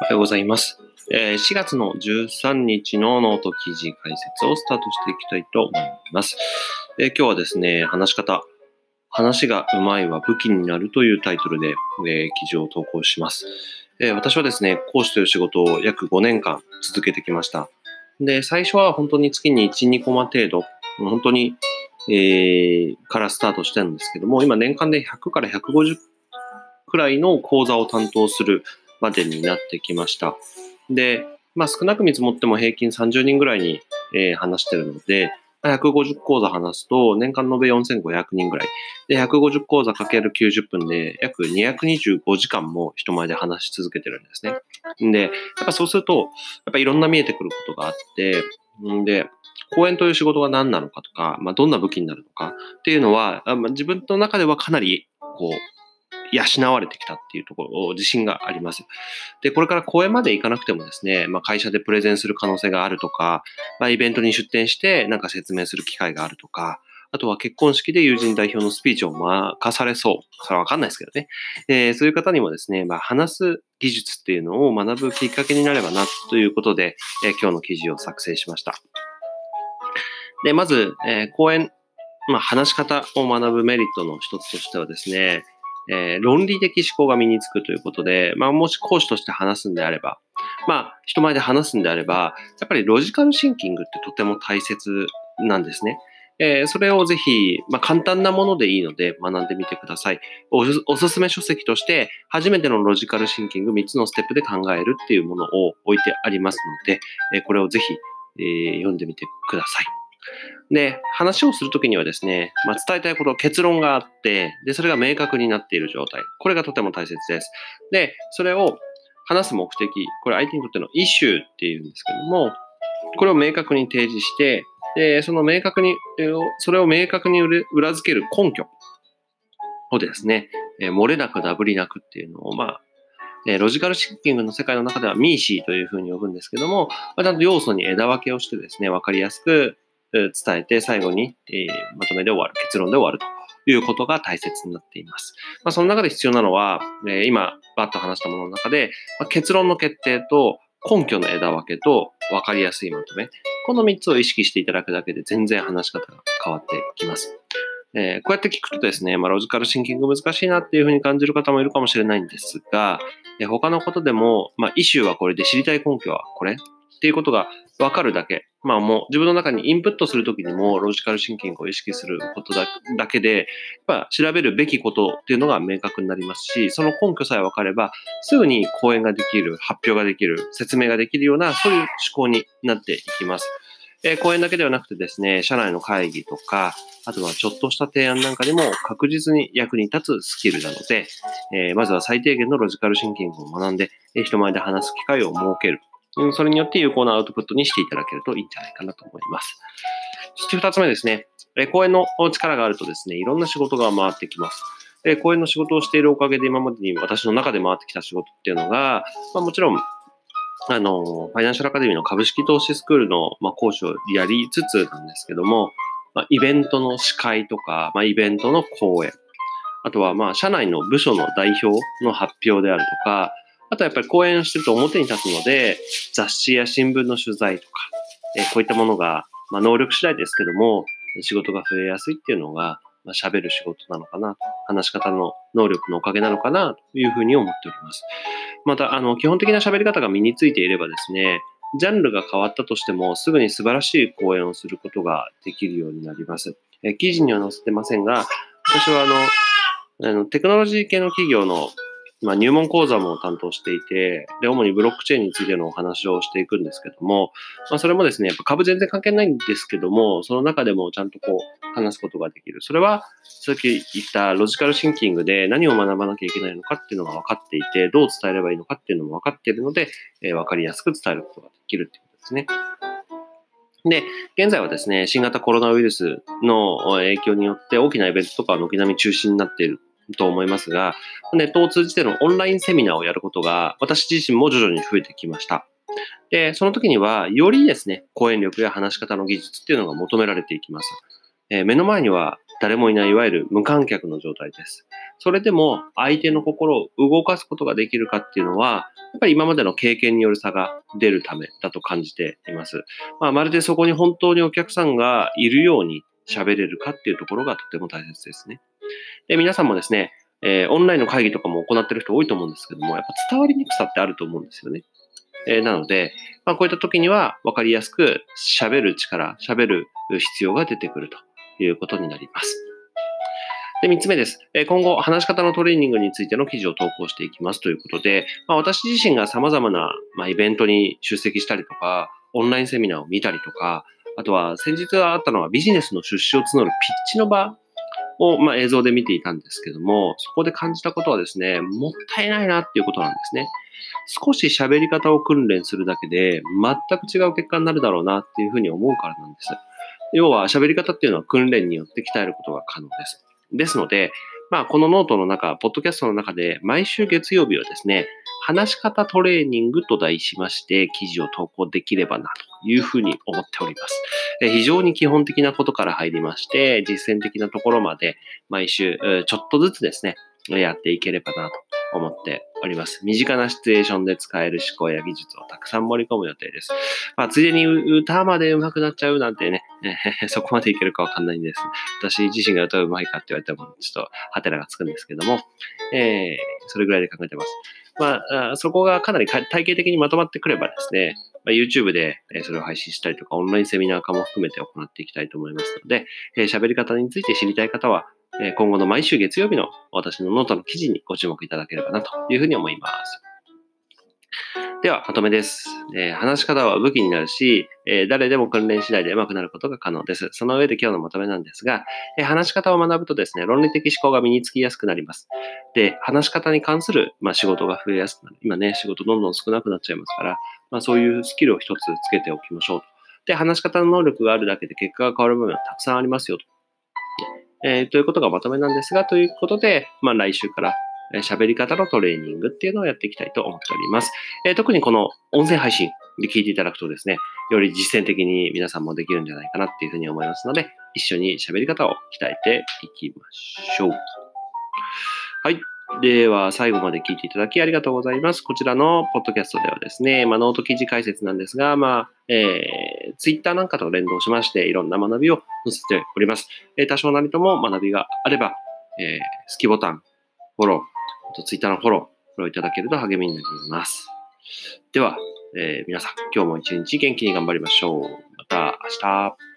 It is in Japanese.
おはようございます。え4月の13日のノート記事解説をスタートしていきたいと思います。え今日はですね、話し方、話がうまいは武器になるというタイトルで、え記事を投稿します。え私はですね、講師という仕事を約5年間続けてきました。で、最初は本当に月に1、2コマ程度、本当に、えーからスタートしてたんですけども、今年間で100から150くらいの講座を担当するまでになってきました。で、まあ少なく見積もっても平均30人ぐらいに、えー話してるので、150講座話すと年間延べ4500人ぐらい。で、150講座かける90分で約225時間も人前で話し続けてるんですね。で、やっぱそうすると、やっぱいろんな見えてくることがあって、んで、講演という仕事が何なのかとか、まあ、どんな武器になるのかっていうのは、まあ、自分の中ではかなり、こう、養われてきたっていうところを自信があります。で、これから講演まで行かなくてもですね、まあ、会社でプレゼンする可能性があるとか、まあ、イベントに出展してなんか説明する機会があるとか、あとは結婚式で友人代表のスピーチを任されそう。それはわかんないですけどね。えーそういう方にもですね、まあ、話す技術っていうのを学ぶきっかけになればなということで、えー今日の記事を作成しました。で、まず、えー講演、まあ、話し方を学ぶメリットの一つとしてはですね、えー論理的思考が身につくということで、まあ、もし講師として話すんであれば、まあ、人前で話すんであれば、やっぱりロジカルシンキングってとても大切なんですね。えーそれをぜひ、まあ、簡単なものでいいので学んでみてください。おすおすすめ書籍として、初めてのロジカルシンキング3つのステップで考えるっていうものを置いてありますので、えーこれをぜひ、えー読んでみてください。で、話をするときにはですね、まあ、伝えたいこと、結論があって、で、それが明確になっている状態。これがとても大切です。で、それを話す目的、これ相手にとってのイシューっていうんですけども、これを明確に提示して、で、その明確に、それを明確に裏付ける根拠をですね、えー漏れなくダブりなくっていうのを、まあ、えロジカルシンキングの世界の中ではミーシーというふうに呼ぶんですけども、まあ、ちゃんと要素に枝分けをしてですね、わかりやすく伝えて最後に、えーまとめで終わる、結論で終わるということが大切になっています。まあ、その中で必要なのは、えー今バッと話したものの中で、まあ結論の決定と根拠の枝分けと分かりやすいまとめ、この3つを意識していただくだけで全然話し方が変わってきます。えーこうやって聞くとですね、まあ、ロジカルシンキング難しいなっていうふうに感じる方もいるかもしれないんですが、えー他のことでも、まあ、イシューはこれで知りたい根拠はこれっていうことが分かるだけ。まあもう自分の中にインプットするときにもロジカルシンキングを意識することだけで、やっぱ調べるべきことっていうのが明確になりますし、その根拠さえ分かれば、すぐに講演ができる、発表ができる、説明ができるような、そういう思考になっていきます。えー講演だけではなくてですね、社内の会議とか、あとはちょっとした提案なんかでも確実に役に立つスキルなので、えーまずは最低限のロジカルシンキングを学んで、えー人前で話す機会を設ける。うんそれによって有効なアウトプットにしていただけるといいんじゃないかなと思います。そして二つ目ですね。え講演の力があるとですね、いろんな仕事が回ってきます。え講演の仕事をしているおかげで今までに私の中で回ってきた仕事っていうのが、まあ、もちろん、あの、ファイナンシャルアカデミーの株式投資スクールの、ま、講師をやりつつなんですけども、ま、イベントの司会とか、まあ、イベントの講演、あとは、まあ、社内の部署の代表の発表であるとか、あとはやっぱり講演してると表に立つので、雑誌や新聞の取材とか、えこういったものが、まあ、能力次第ですけども、仕事が増えやすいっていうのが、まあ、喋る仕事なのかな、話し方の能力のおかげなのかな、というふうに思っております。また、あの、基本的な喋り方が身についていればですね、ジャンルが変わったとしても、すぐに素晴らしい講演をすることができるようになります。え記事には載せてませんが、私はあの、あのテクノロジー系の企業の、まあ、入門講座も担当していて、で、主にブロックチェーンについてのお話をしていくんですけども、まあ、それもですね、やっぱ株全然関係ないんですけども、その中でもちゃんとこう、話すことができる。それは、さっき言ったロジカルシンキングで何を学ばなきゃいけないのかっていうのが分かっていて、どう伝えればいいのかっていうのも分かっているので、えー分かりやすく伝えることができるっていうことですね。で、現在はですね、新型コロナウイルスの影響によって大きなイベントとかは軒並み中止になっていると思いますが、ネットを通じてのオンラインセミナーをやることが私自身も徐々に増えてきました。で、その時には、よりですね、講演力や話し方の技術っていうのが求められていきます。えー目の前には誰もいないいわゆる無観客の状態です。それでも相手の心を動かすことができるかっていうのは、やっぱり今までの経験による差が出るためだと感じています。まあ、まるでそこに本当にお客さんがいるように喋れるかっていうところがとても大切ですね。で、皆さんもですね、えー、オンラインの会議とかも行ってる人多いと思うんですけども、やっぱ伝わりにくさってあると思うんですよね。えー、なので、まあ、こういった時には分かりやすく喋る力、喋る必要が出てくるということになります。で、三つ目です。今後、話し方のトレーニングについての記事を投稿していきますということで、まあ、私自身が様々な、まあ、イベントに出席したりとか、オンラインセミナーを見たりとか、あとは先日あったのはビジネスの出資を募るピッチの場を、まあ、映像で見ていたんですけども、そこで感じたことはですね、もったいないなっていうことなんですね。少し喋り方を訓練するだけで、全く違う結果になるだろうなっていうふうに思うからなんです。要は喋り方っていうのは訓練によって鍛えることが可能です。ですので、まあ、このノートの中、ポッドキャストの中で、毎週月曜日はですね、話し方トレーニングと題しまして、記事を投稿できればなというふうに思っております。非常に基本的なことから入りまして、実践的なところまで毎週ちょっとずつですね、やっていければなと思っております。身近なシチュエーションで使える思考や技術をたくさん盛り込む予定です。まあ、ついでに歌まで上手くなっちゃうなんてね、そこまでいけるかわかんないんです。私自身が歌うまいかって言われても、ちょっとハテナがつくんですけども、えー、それぐらいで考えてます。まあ、そこがかなり体系的にまとまってくればですね、ま、YouTube でそれを配信したりとか、オンラインセミナー化も含めて行っていきたいと思いますので、喋、り方について知りたい方は、今後の毎週月曜日の私のノートの記事にご注目いただければなというふうに思います。では、まとめです。えー、話し方は武器になるし、えー、誰でも訓練次第で上手くなることが可能です。その上で今日のまとめなんですが、えー、話し方を学ぶとですね、論理的思考が身につきやすくなります。で、話し方に関する、まあ、仕事が増えやすくなる。今ね、仕事どんどん少なくなっちゃいますから、まあ、そういうスキルを一つつけておきましょうと。で、話し方の能力があるだけで結果が変わる部分はたくさんありますよと。えー、ということがまとめなんですが、ということで、まあ、来週から喋り方のトレーニングっていうのをやっていきたいと思っております。え、特にこの音声配信で聞いていただくとですね、より実践的に皆さんもできるんじゃないかなっていうふうに思いますので、一緒に喋り方を鍛えていきましょう。はい。では、最後まで聞いていただきありがとうございます。こちらのポッドキャストではですね、まあ、ノート記事解説なんですが、まあ、えー、ツイッターなんかと連動しまして、いろんな学びを載せております。えー、多少なりとも学びがあれば、えー、好きボタン、フォロー、とツイッターのフォロー、フォローいただけると励みになります。では、えー、皆さん、今日も一日元気に頑張りましょう。また明日。